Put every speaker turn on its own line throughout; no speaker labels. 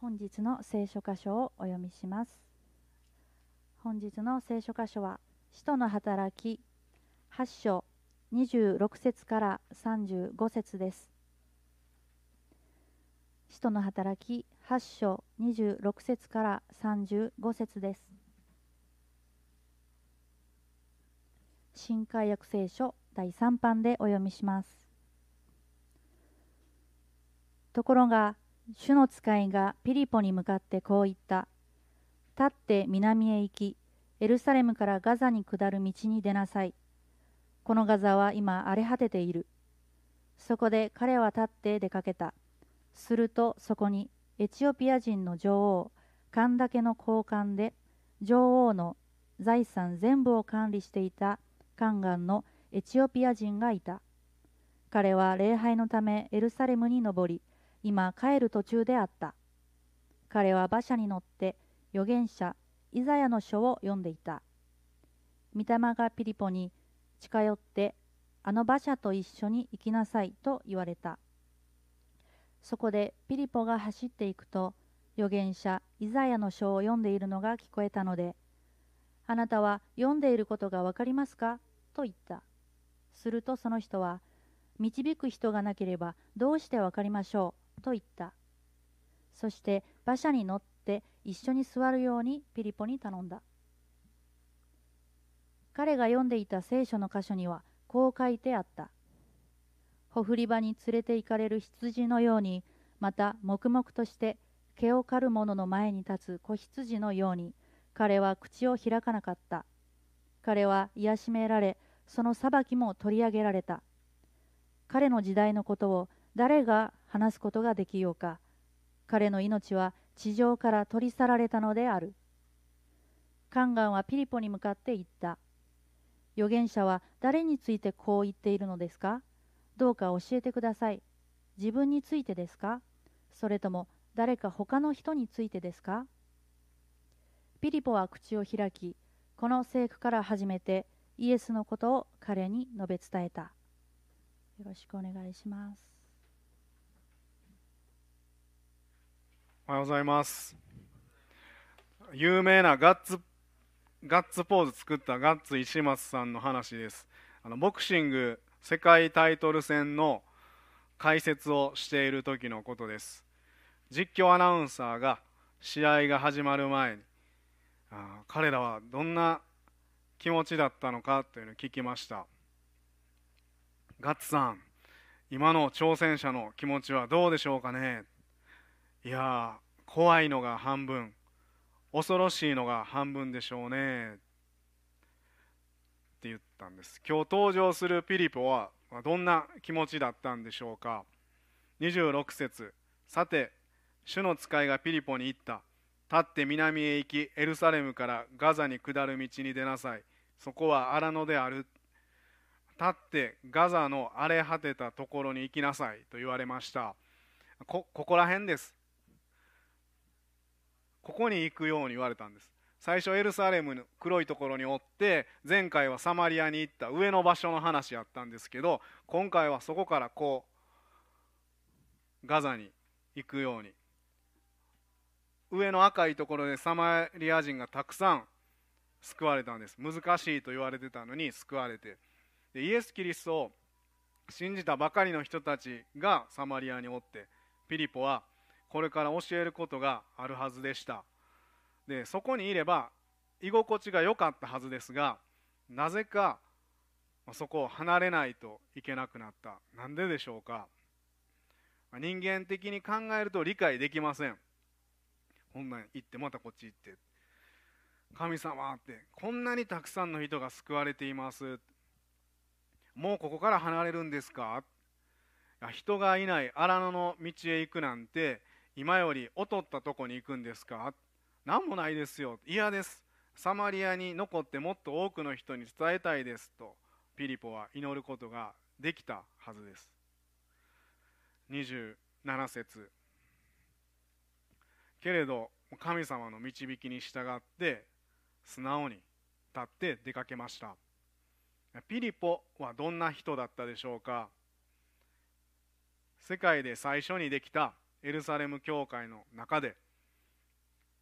本日の聖書箇所をお読みします。本日の聖書箇所は使徒の働き8章26節から35節です。使徒の働き8章26節から35節です。新海約聖書第3版でお読みします。ところが主の使いがピリポに向かってこう言った。立って南へ行きエルサレムからガザに下る道に出なさい。このガザは今荒れ果てている。そこで彼は立って出かけた。するとそこにエチオピア人の女王カンダケの交換で女王の財産全部を管理していたカンガンのエチオピア人がいた。彼は礼拝のためエルサレムに登り今帰る途中であった。彼は馬車に乗って預言者イザヤの書を読んでいた。御霊がピリポに近寄ってあの馬車と一緒に行きなさいと言われた。そこでピリポが走っていくと預言者イザヤの書を読んでいるのが聞こえたのであなたは読んでいることがわかりますか？と言った。するとその人は導く人がなければどうしてわかりましょう？と言った。そして馬車に乗って一緒に座るようにピリポに頼んだ。彼が読んでいた聖書の箇所にはこう書いてあった。ほふり場に連れて行かれる羊のようにまた黙々として毛を刈る者の前に立つ子羊のように彼は口を開かなかった。彼は癒しめられその裁きも取り上げられた。彼の時代のことを誰が話すことができようか。彼の命は地上から取り去られたのである。カンガンはピリポに向かって言った。預言者は誰についてこう言っているのですか？どうか教えてください。自分についてですか？それとも誰か他の人についてですか？ピリポは口を開きこの聖句から始めてイエスのことを彼に述べ伝えた。よろしくお願いします。
おはようございます。有名なガッツガッツポーズ作ったガッツ石松さんの話です。あのボクシング世界タイトル戦の解説をしている時のことです。実況アナウンサーが試合が始まる前にあ彼らはどんな気持ちだったのかというのを聞きました。ガッツさん今の挑戦者の気持ちはどうでしょうかね？いや怖いのが半分。恐ろしいのが半分でしょうね。って言ったんです。今日登場するピリポはどんな気持ちだったんでしょうか。26節。さて主の使いがピリポに言った。立って南へ行きエルサレムからガザに下る道に出なさい。そこは荒野である。立ってガザの荒れ果てたところに行きなさいと言われました。こここら辺です。ここに行くように言われたんです。最初エルサレムの黒いところにおって前回はサマリアに行った上の場所の話やったんですけど今回はそこからこうガザに行くように。上の赤いところでサマリア人がたくさん救われたんです。難しいと言われてたのに救われて。でイエス・キリストを信じたばかりの人たちがサマリアにおってピリポはこれから教えることがあるはずでした。でそこにいれば居心地が良かったはずですがなぜかそこを離れないといけなくなった。なんででしょうか。人間的に考えると理解できません。こんなん行ってまたこっち行って。神様ってこんなにたくさんの人が救われています。もうここから離れるんですか。人がいない荒野の道へ行くなんて今より劣ったとこに行くんですか？何もないですよ。嫌です。サマリアに残ってもっと多くの人に伝えたいですとピリポは祈ることができたはずです。27節。けれど神様の導きに従って素直に立って出かけました。ピリポはどんな人だったでしょうか？世界で最初にできたエルサレム教会の中で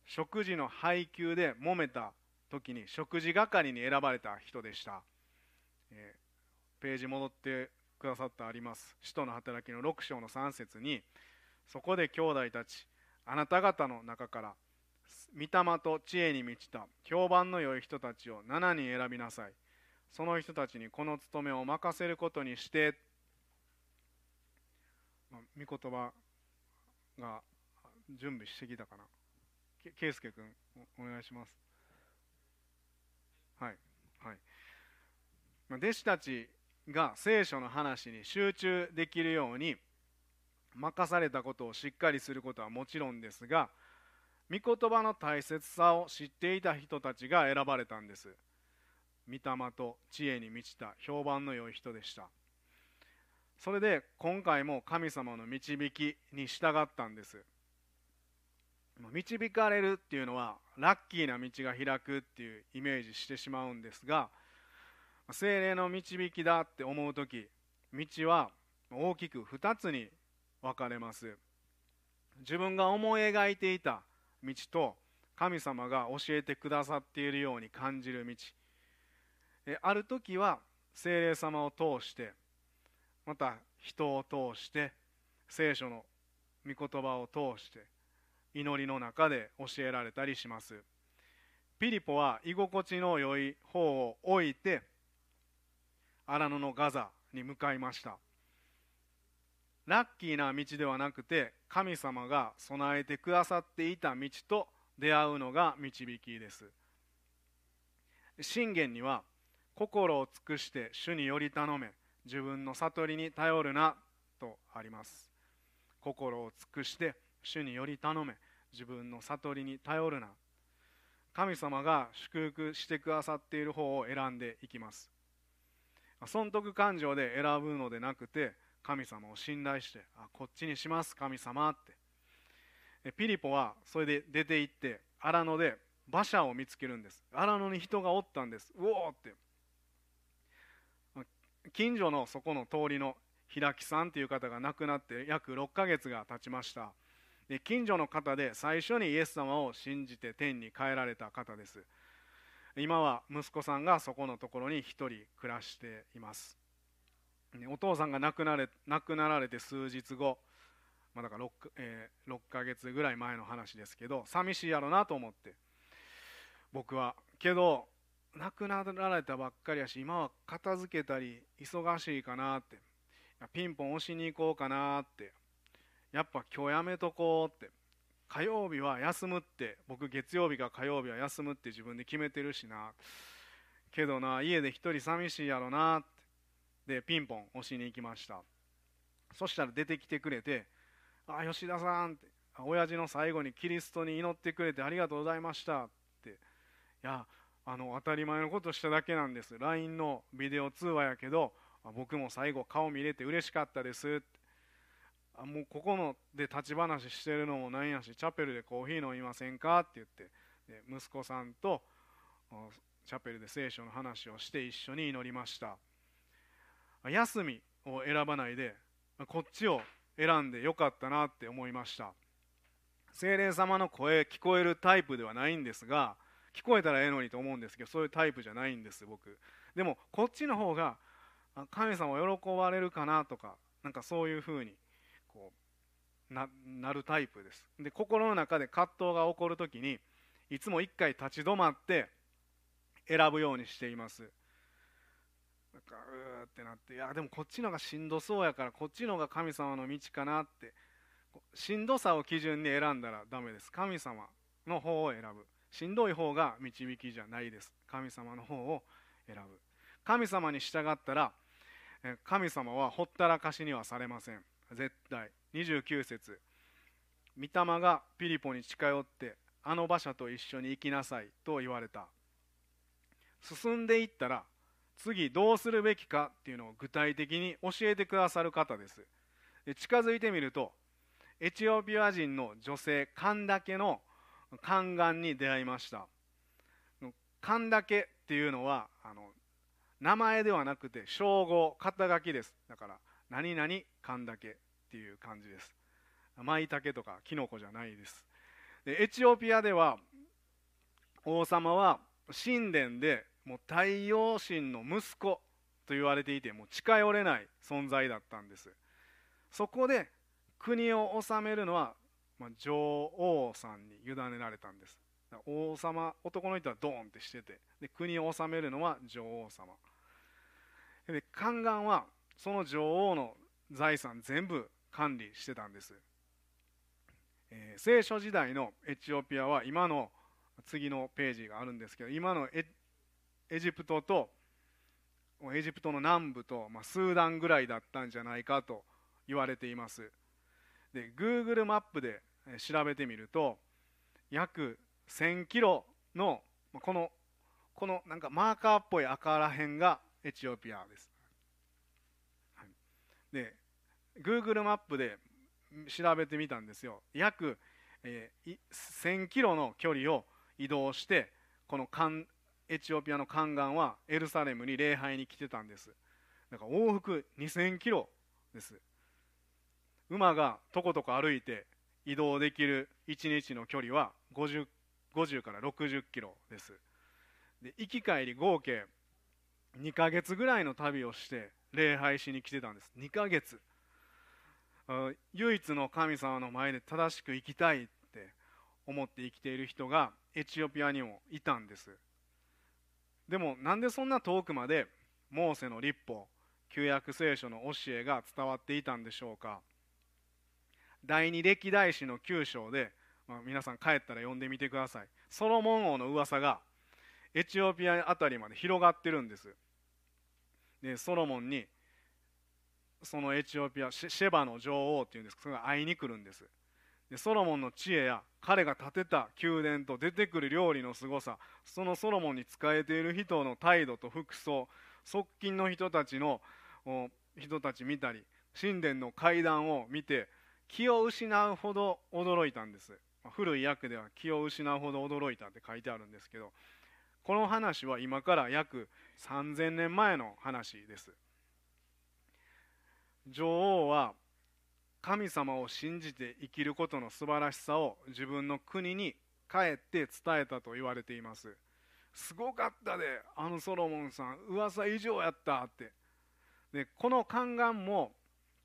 食事の配給で揉めた時に食事係に選ばれた人でした、えー、ページ戻ってくださってあります。使徒の働きの6章の3節にそこで兄弟たちあなた方の中から御霊と知恵に満ちた評判の良い人たちを7人選びなさい。その人たちにこの務めを任せることにして。ま御言葉が準備してきたかな。圭介君お願いします。はいはい。ま弟子たちが聖書の話に集中できるように任されたことをしっかりすることはもちろんですが御言葉の大切さを知っていた人たちが選ばれたんです。御霊と知恵に満ちた評判の良い人でした。それで今回も神様の導きに従ったんです。導かれるっていうのはラッキーな道が開くっていうイメージしてしまうんですが精霊の導きだって思う時道は大きく2つに分かれます。自分が思い描いていた道と神様が教えてくださっているように感じる道。ある時は精霊様を通してまた人を通して聖書の御言葉を通して祈りの中で教えられたりします。ピリポは居心地の良い方を置いて荒野のガザに向かいました。ラッキーな道ではなくて神様が備えてくださっていた道と出会うのが導きです。信玄には心を尽くして主により頼め自分の悟りに頼るなとあります。心を尽くして主により頼め。自分の悟りに頼るな。神様が祝福してくださっている方を選んでいきます。損得感情で選ぶのでなくて神様を信頼してあこっちにします神様って。ピリポはそれで出て行って荒野で馬車を見つけるんです。荒野に人がおったんです。うおーって。近所のそこの通りの平木さんという方が亡くなって約6ヶ月が経ちました。で近所の方で最初にイエス様を信じて天に帰られた方です。今は息子さんがそこのところに1人暮らしています。お父さんが亡くなれ亡くなられて数日後、まあ、だから 6,、えー、6ヶ月ぐらい前の話ですけど寂しいやろなと思って。僕はけど亡くなられたばっかりやし今は片付けたり忙しいかなって。ピンポン押しに行こうかなって。やっぱ今日やめとこうって。火曜日は休むって。僕月曜日か火曜日は休むって自分で決めてるしな。けどな家で一人寂しいやろなって。でピンポン押しに行きました。そしたら出てきてくれて「あ吉田さん」って「親父の最後にキリストに祈ってくれてありがとうございました」って「いやあの当たり前のことしただけなんです。LINE のビデオ通話やけど僕も最後顔見れて嬉しかったです。あもうここので立ち話してるのもなんやしチャペルでコーヒー飲みませんか？って言って。で息子さんとチャペルで聖書の話をして一緒に祈りました。休みを選ばないでこっちを選んでよかったなって思いました。精霊様の声聞こえるタイプではないんですが聞こえたらええのにと思うんですけどそういうタイプじゃないんです僕。でもこっちの方が神様を喜ばれるかなとかなんかそういうふうにこうななるタイプです。で心の中で葛藤が起こる時にいつも一回立ち止まって選ぶようにしています。なんかうーってなっていやでもこっちのがしんどそうやからこっちのが神様の道かなって。しんどさを基準に選んだらダメです。神様の方を選ぶ。しんどい方が導きじゃないです。神様の方を選ぶ。神様に従ったら神様はほったらかしにはされません。絶対。29節。御霊がピリポに近寄ってあの馬車と一緒に行きなさいと言われた。進んでいったら次どうするべきかっていうのを具体的に教えてくださる方です。近づいてみるとエチオピア人の女性カンダケの宦官に出会いました。勘だけっていうのはあの名前ではなくて称号肩書きです。だから何々勘だけっていう感じです。舞茸とかキノコじゃないです。でエチオピアでは王様は神殿でもう太陽神の息子と言われていてもう近寄れない存在だったんです。そこで国を治めるのは、まあ、女王さんに委ねられたんです。王様男の人はドーンってしててで国を治めるのは女王様。で宦官はその女王の財産全部管理してたんです、えー、聖書時代のエチオピアは今の次のページがあるんですけど今のエジプトとエジプトの南部と、まあ、スーダンぐらいだったんじゃないかと言われています。で Google マップで調べてみると約1000キロのこのこのなんかマーカーっぽい赤ら辺がエチオピアです、はい、で Google マップで調べてみたんですよ。約、えー、1000キロの距離を移動してこのエチオピアの宦官はエルサレムに礼拝に来てたんです。だから往復2000キロです。馬がとことこ歩いて移動できる1日の距離は 50, 50から60キロです。で行き帰り合計2ヶ月ぐらいの旅をして礼拝しに来てたんです。2ヶ月。唯一の神様の前で正しく生きたいって思って生きている人がエチオピアにもいたんです。でもなんでそんな遠くまでモーセの立法旧約聖書の教えが伝わっていたんでしょうか。第二歴代史の9章で、まあ、皆さん帰ったら読んでみてください。ソロモン王の噂がエチオピア辺りまで広がってるんです。でソロモンにそのエチオピアシェバの女王っていうんです。それが会いに来るんです。でソロモンの知恵や彼が建てた宮殿と出てくる料理のすごさそのソロモンに仕えている人の態度と服装側近の人たちの人たち見たり神殿の階段を見て気を失うほど驚いたんです。古い訳では気を失うほど驚いたって書いてあるんですけどこの話は今から約3000年前の話です。女王は神様を信じて生きることの素晴らしさを自分の国に帰って伝えたと言われています。すごかったであのソロモンさん。噂以上やったって。でこの宦官も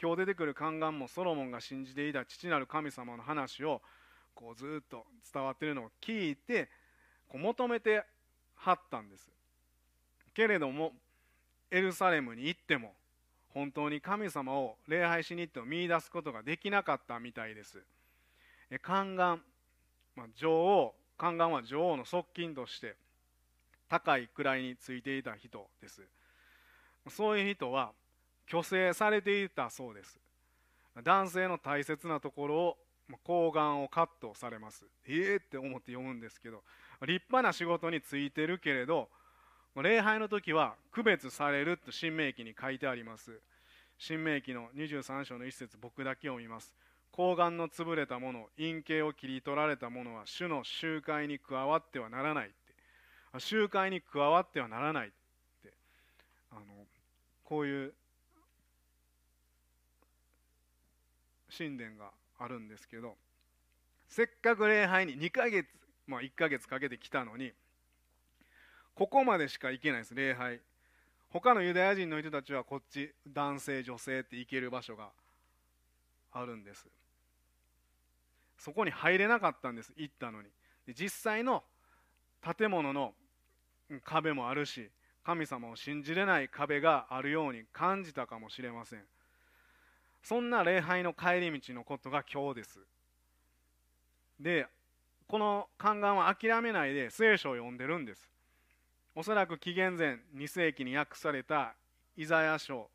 今日出てくる宦官もソロモンが信じていた父なる神様の話をこうずっと伝わっているのを聞いてこう求めてはったんです。けれどもエルサレムに行っても本当に神様を礼拝しに行っても見いだすことができなかったみたいです。宦官、まあ、女王宦官は女王の側近として高い位についていた人です。そういう人は虚勢されていたそうです。男性の大切なところを睾丸をカットされます。ええー、って思って読むんですけど立派な仕事についてるけれど礼拝の時は区別されると新明記に書いてあります。新明記の23章の一節僕だけ読みます。睾丸の潰れたもの陰茎を切り取られたものは主の集会に加わってはならないって。集会に加わってはならないって。あのこういう神殿があるんですけどせっかく礼拝に2ヶ月、まあ、1ヶ月かけて来たのにここまでしか行けないです礼拝。他のユダヤ人の人たちはこっち男性女性って行ける場所があるんです。そこに入れなかったんです行ったのに。で実際の建物の壁もあるし神様を信じれない壁があるように感じたかもしれません。そんな礼拝の帰り道のことが今日です。でこの宦官は諦めないで聖書を読んでるんです。おそらく紀元前2世紀に訳されたイザヤ書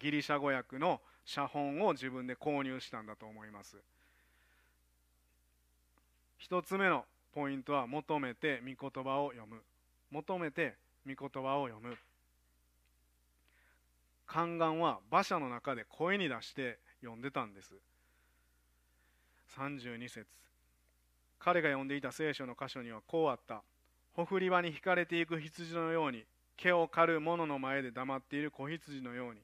ギリシャ語訳の写本を自分で購入したんだと思います。一つ目のポイントは求めて御言葉を読む。求めて御言葉を読む。宦官は馬車の中で声に出して読んでたんです。32節。彼が読んでいた聖書の箇所にはこうあった。ほふり場に引かれていく羊のように毛を刈る者の前で黙っている子羊のように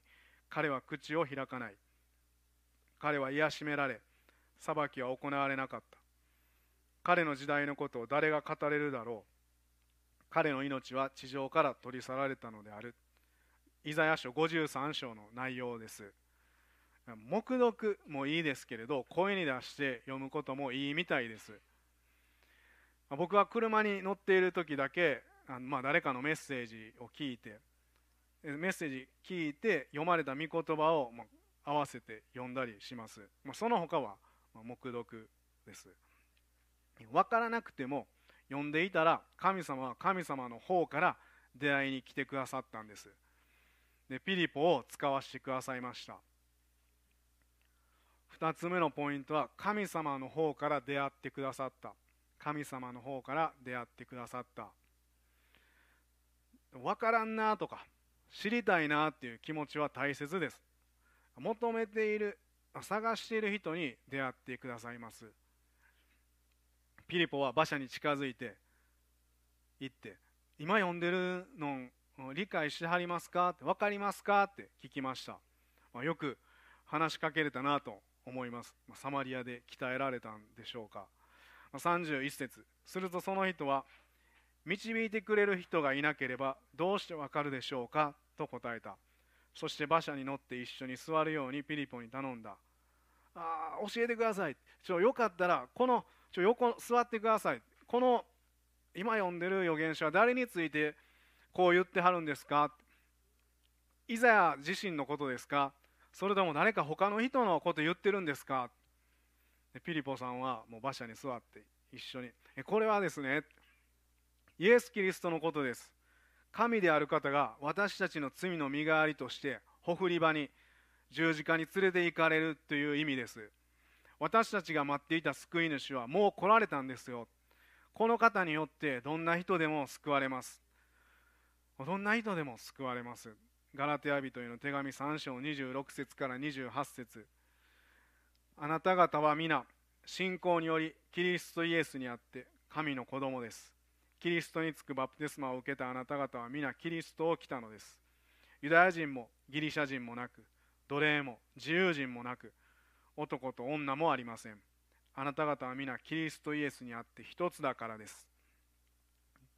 彼は口を開かない。彼は癒しめられ裁きは行われなかった。彼の時代のことを誰が語れるだろう。彼の命は地上から取り去られたのである。イザヤ書53章の内容です。黙読もいいですけれど声に出して読むこともいいみたいです。僕は車に乗っている時だけあ、まあ、誰かのメッセージを聞いてメッセージ聞いて読まれた御言葉を、まあ、合わせて読んだりします、まあ、その他は、まあ、黙読です。分からなくても読んでいたら神様は神様の方から出会いに来てくださったんです。でピリポを使わせてくださいました。2つ目のポイントは神様の方から出会ってくださった。神様の方から出会ってくださった。分からんなとか知りたいなっていう気持ちは大切です。求めている探している人に出会ってくださいます。ピリポは馬車に近づいて行って今読んでるの理解しはりますか？って分かりますか？って聞きました、まあ、よく話しかけれたなと思います、ま、サマリアで鍛えられたんでしょうか、ま、31節。するとその人は導いてくれる人がいなければどうして分かるでしょうか？と答えた。そして馬車に乗って一緒に座るようにピリポに頼んだあ教えてください。ちょよかったらこのちょ横座ってください。この今読んでる預言者は誰についてこう言ってはるんですか？イザヤ自身のことですか？それとも誰か他の人のこと言ってるんですか？ピリポさんはもう馬車に座って一緒にこれはですねイエス・キリストのことです。神である方が私たちの罪の身代わりとしてほふり場に十字架に連れて行かれるという意味です。私たちが待っていた救い主はもう来られたんですよ。この方によってどんな人でも救われます。どんな人でも救われます。ガラテヤ人への手紙3章26節から28節。あなた方は皆信仰によりキリストイエスにあって神の子供です。キリストにつくバプテスマを受けたあなた方は皆キリストを来たのです。ユダヤ人もギリシャ人もなく奴隷も自由人もなく男と女もありません。あなた方は皆キリストイエスにあって一つだからです。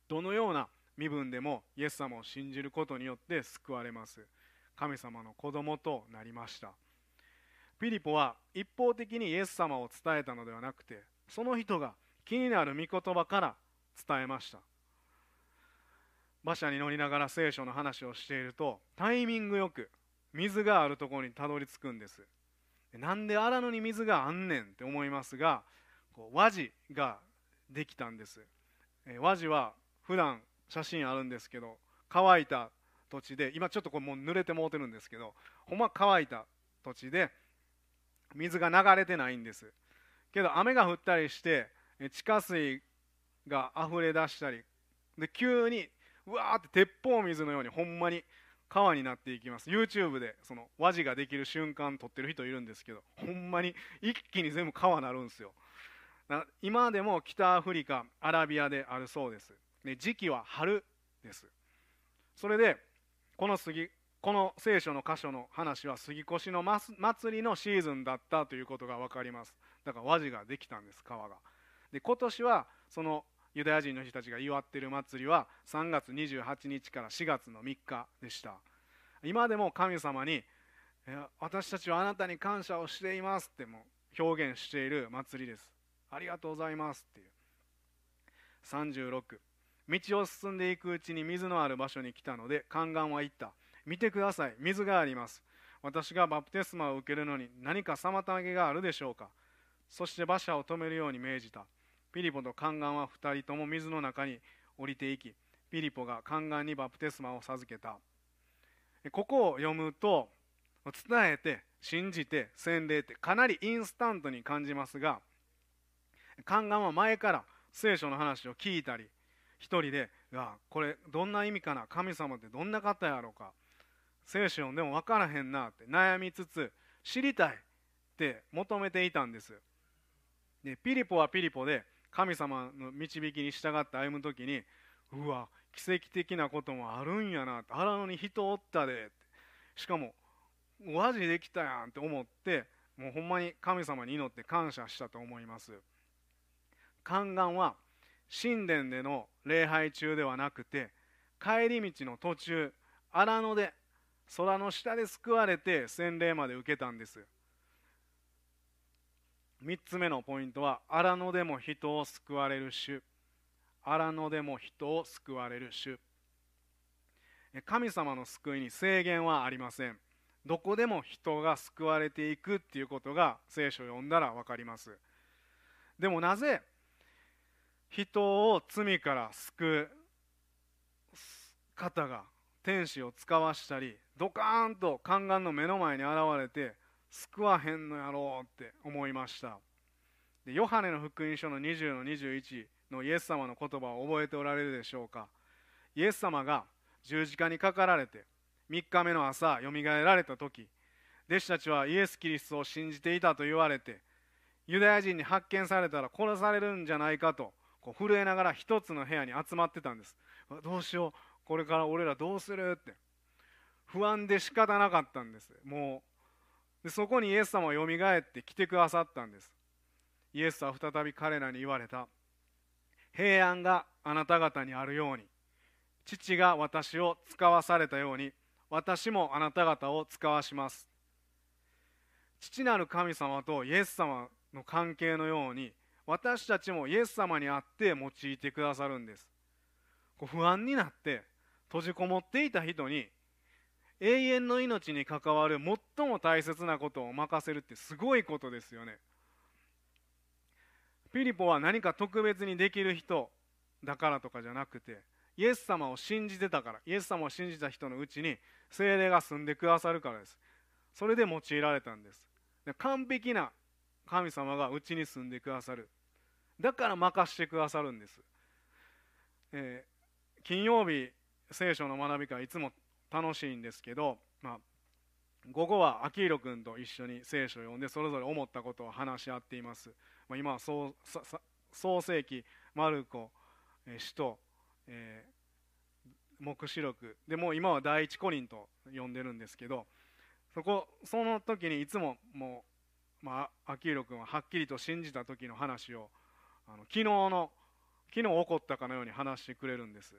どのような身分でもイエス様を信じることによって救われます。神様の子供となりました。ピリポは一方的にイエス様を伝えたのではなくてその人が気になる御言葉から伝えました。馬車に乗りながら聖書の話をしているとタイミングよく水があるところにたどり着くんです。なんで荒野に水があんねんって思いますがこう和地ができたんです、和地は普段写真あるんですけど乾いた土地で今ちょっとこれもう濡れてもうてるんですけどほんま乾いた土地で水が流れてないんです。けど雨が降ったりして地下水が溢れ出したりで急にうわーって鉄砲水のようにほんまに川になっていきます。YouTube でその和地ができる瞬間撮ってる人いるんですけどほんまに一気に全部川になるんですよ。今でも北アフリカアラビアであるそうです。で時期は春です。それでこの杉この聖書の箇所の話は杉越の祭りのシーズンだったということが分かります。だから和地ができたんです川が。で今年はそのユダヤ人の人たちが祝っている祭りは3月28日から4月の3日でした。今でも神様に私たちはあなたに感謝をしていますっても表現している祭りです。ありがとうございますっていう。36道を進んでいくうちに水のある場所に来たので宦官は言った。見てください。水があります。私がバプテスマを受けるのに何か妨げがあるでしょうか。そして馬車を止めるように命じた。ピリポと宦官は2人とも水の中に降りていきピリポが宦官にバプテスマを授けた。ここを読むと伝えて信じて洗礼ってかなりインスタントに感じますが宦官は前から聖書の話を聞いたり一人で「あこれどんな意味かな？神様ってどんな方やろうか？聖書でも分からへんな」って悩みつつ知りたいって求めていたんです。でピリポはピリポで神様の導きに従って歩む時にうわ奇跡的なこともあるんやなって荒野に人おったでしかも和ジできたやんって思ってもうほんまに神様に祈って感謝したと思います。宦官は神殿での礼拝中ではなくて帰り道の途中荒野で空の下で救われて洗礼まで受けたんです。3つ目のポイントは荒野でも人を救われる主。荒野でも人を救われる主。神様の救いに制限はありません。どこでも人が救われていくっていうことが聖書を読んだら分かります。でもなぜ人を罪から救う方が天使を使わしたりドカーンと宦官の目の前に現れて救わへんのやろうって思いました。でヨハネの福音書の20の21のイエス様の言葉を覚えておられるでしょうか。イエス様が十字架にかかられて3日目の朝よみがえられた時弟子たちはイエス・キリストを信じていたと言われてユダヤ人に発見されたら殺されるんじゃないかとこう震えながら一つの部屋に集まってたんです。どうしようこれから俺らどうするって。不安で仕方なかったんです。もうでそこにイエス様はよみがえって来てくださったんです。イエスは再び彼らに言われた。平安があなた方にあるように。父が私を使わされたように。私もあなた方を使わします。父なる神様とイエス様の関係のように私たちもイエス様に会って用いてくださるんです。こう不安になって閉じこもっていた人に永遠の命に関わる最も大切なことを任せるってすごいことですよね。ピリポは何か特別にできる人だからとかじゃなくてイエス様を信じてたからイエス様を信じた人のうちに精霊が住んでくださるからです。それで用いられたんです。完璧な神様がうちに住んでくださる。だから任してくださるんです、えー、金曜日聖書の学び会いつも楽しいんですけど、まあ、午後は秋広君と一緒に聖書を読んでそれぞれ思ったことを話し合っています、まあ、今は創創世紀マルコ、えー、使徒、えー、黙示録。でもう今は第一コリンと呼んでるんですけどそこその時にいつももう、まあ、秋広君ははっきりと信じた時の話をあの昨日の昨日起こったかのように話してくれるんです。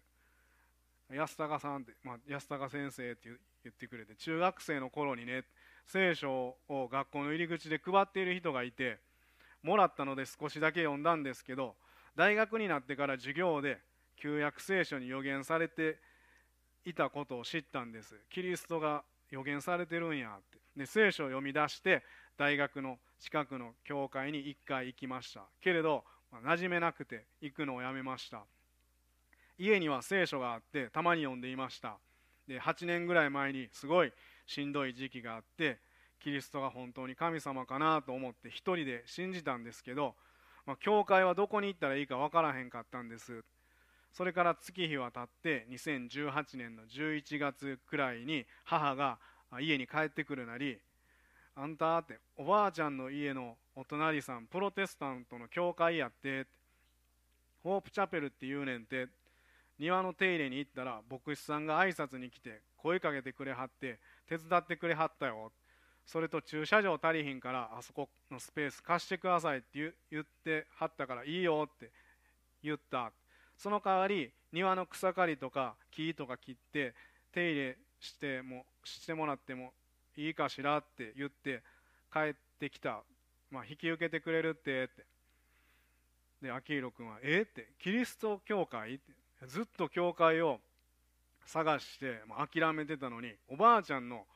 安高さんって、まあ、安高先生って言ってくれて中学生の頃にね聖書を学校の入り口で配っている人がいてもらったので少しだけ読んだんですけど大学になってから授業で旧約聖書に予言されていたことを知ったんです。キリストが予言されてるんやって。で聖書を読み出して大学の近くの教会に1回行きました。けれどまあ、馴染めなくて行くのをやめました。家には聖書があってたまに読んでいました。で8年ぐらい前にすごいしんどい時期があってキリストが本当に神様かなと思って一人で信じたんですけど、まあ、教会はどこに行ったらいいか分からへんかったんです。それから月日は経って2018年の11月くらいに母が家に帰ってくるなりあんたっておばあちゃんの家のお隣さんプロテスタントの教会やってホープチャペルって言うねんて庭の手入れに行ったら牧師さんが挨拶に来て声かけてくれはって手伝ってくれはったよ。それと駐車場足りひんからあそこのスペース貸してくださいって言ってはったからいいよって言った。その代わり庭の草刈りとか木とか切って手入れしてもしてもらってもいいかしらって言って帰ってきた、まあ、引き受けてくれるってってで秋広君は「えっ?」って「キリスト教会?」ってずっと教会を探して、まあ、諦めてたのにおばあちゃんの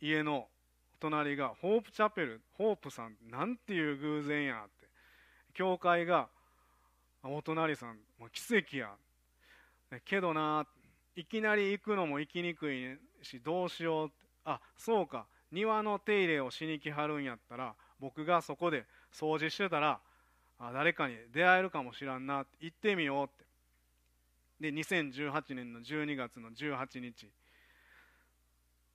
家の隣がホープチャペルホープさんなんていう偶然やって教会がお隣さん、まあ、奇跡やけどないきなり行くのも行きにくいしどうしようあそうか庭の手入れをしに来はるんやったら僕がそこで掃除してたらあ誰かに出会えるかもしらんなって行ってみようって。で2018年の12月の18日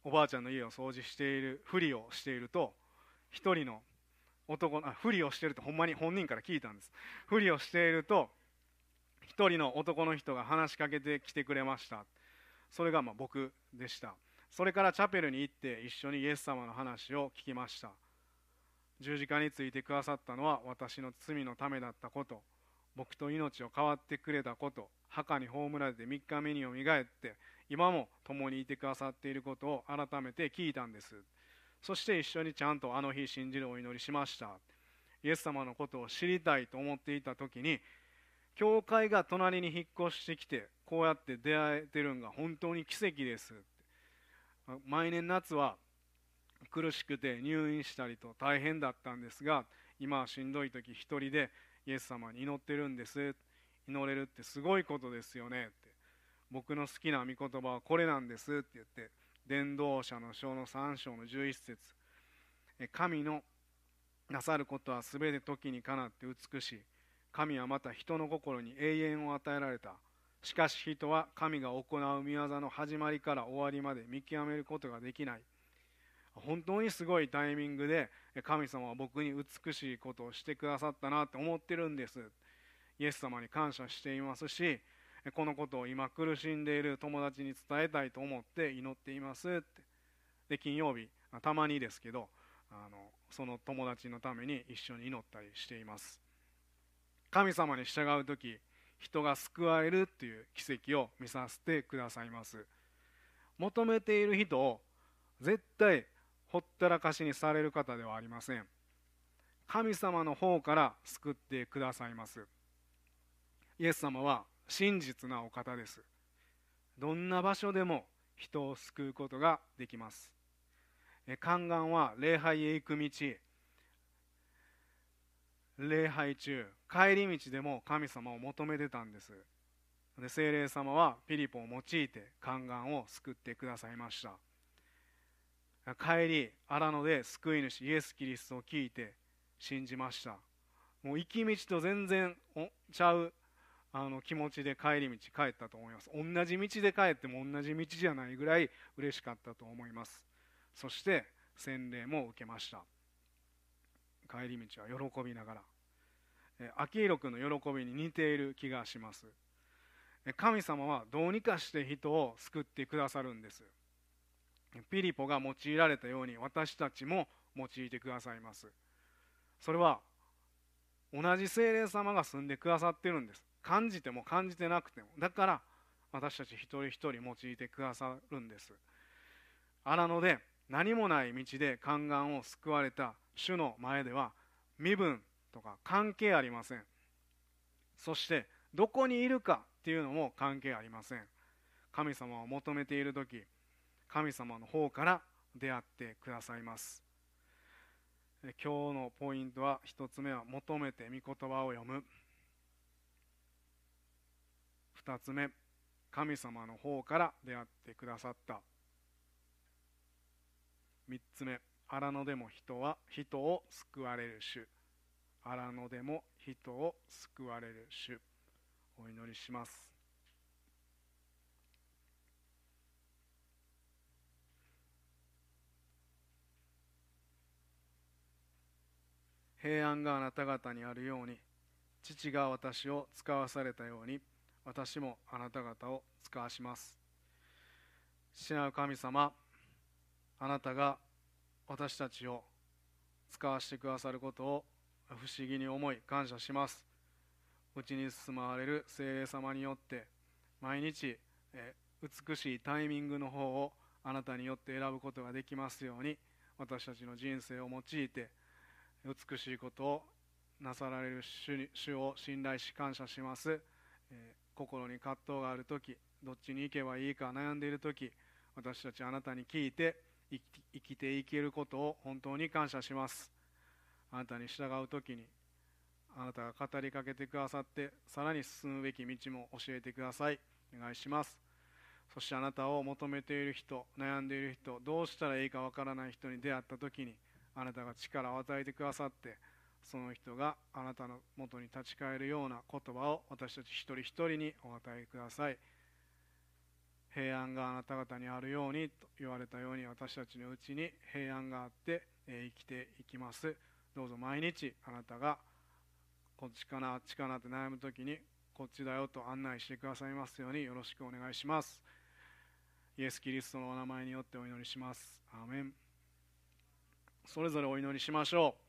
おばあちゃんの家を掃除しているふりをしていると一人の男あふりをしているとほんまに本人から聞いたんです。ふりをしていると一人の男の人が話しかけてきてくれました。それがま僕でした。それからチャペルに行って一緒にイエス様の話を聞きました。十字架についてくださったのは私の罪のためだったこと。僕と命を変わってくれたこと。墓に葬られて3日目によみがえって。今も共にいてくださっていることを改めて聞いたんです。そして一緒にちゃんとあの日信じるお祈りしました。イエス様のことを知りたいと思っていた時に教会が隣に引っ越してきてこうやって出会えてるんが本当に奇跡です。毎年夏は苦しくて入院したりと大変だったんですが今はしんどい時一人でイエス様に祈ってるんです。祈れるってすごいことですよね。って。僕の好きな御言葉はこれなんですって言って伝道者の書の3章の11節。神のなさることは全て時にかなって美しい。神はまた人の心に永遠を与えられた。しかし人は神が行う御業の始まりから終わりまで見極めることができない。本当にすごいタイミングで神様は僕に美しいことをしてくださったなって思ってるんです。イエス様に感謝していますしこのことを今苦しんでいる友達に伝えたいと思って祈っていますって。で金曜日たまにですけどあのその友達のために一緒に祈ったりしています。神様に従う時人が救われるっていう奇跡を見させてくださいます。求めている人を絶対ほったらかしにされる方ではありません。神様の方から救ってくださいます。イエス様は真実なお方です。どんな場所でも人を救うことができます。宦官は礼拝へ行く道。礼拝中帰り道でも神様を求めてたんです。で精霊様はピリポを用いて宦官を救ってくださいました。帰り荒野で救い主イエス・キリストを聞いて信じました。もう行き道と全然ちゃうあの気持ちで帰り道帰ったと思います。同じ道で帰っても同じ道じゃないぐらい嬉しかったと思います。そして洗礼も受けました。帰り道は喜びながら。秋広君の喜びに似ている気がします。神様はどうにかして人を救ってくださるんです。ピリポが用いられたように私たちも用いてくださいます。それは同じ精霊様が住んでくださってるんです。感じても感じてなくても。だから私たち一人一人用いてくださるんです。荒野で何もない道で宦官を救われた主の前では身分とか関係ありません。そしてどこにいるかっていうのも関係ありません。神様を求めている時神様の方から出会ってくださいます。今日のポイントは1つ目は求めて御言葉を読む。2つ目神様の方から出会ってくださった。3つ目荒野でも人は人を救われる主。荒野でも人を救われる主。お祈りします。平安があなた方にあるように父が私を使わされたように私もあなた方を使わします。父なる神様あなたが私たちを使わせてくださることを不思議に思い感謝します。うちに住まわれる精霊様によって毎日、え美しいタイミングの方をあなたによって選ぶことができますように私たちの人生を用いて美しいことをなさられる主主を信頼し感謝します、え心に葛藤がある時どっちに行けばいいか悩んでいる時私たちあなたに聞いて生きていけることを本当に感謝します。あなたに従う時にあなたが語りかけてくださってさらに進むべき道も教えてください。お願いします。そしてあなたを求めている人悩んでいる人どうしたらいいかわからない人に出会った時にあなたが力を与えてくださってその人があなたのもとに立ち返るような言葉を私たち一人一人にお与えください。平安があなた方にあるようにと言われたように私たちのうちに平安があって生きていきます。どうぞ毎日あなたがこっちかなあっちかなって悩む時にこっちだよと案内してくださいますようによろしくお願いします。イエス・キリストのお名前によってお祈りします。アーメン。それぞれお祈りしましょう。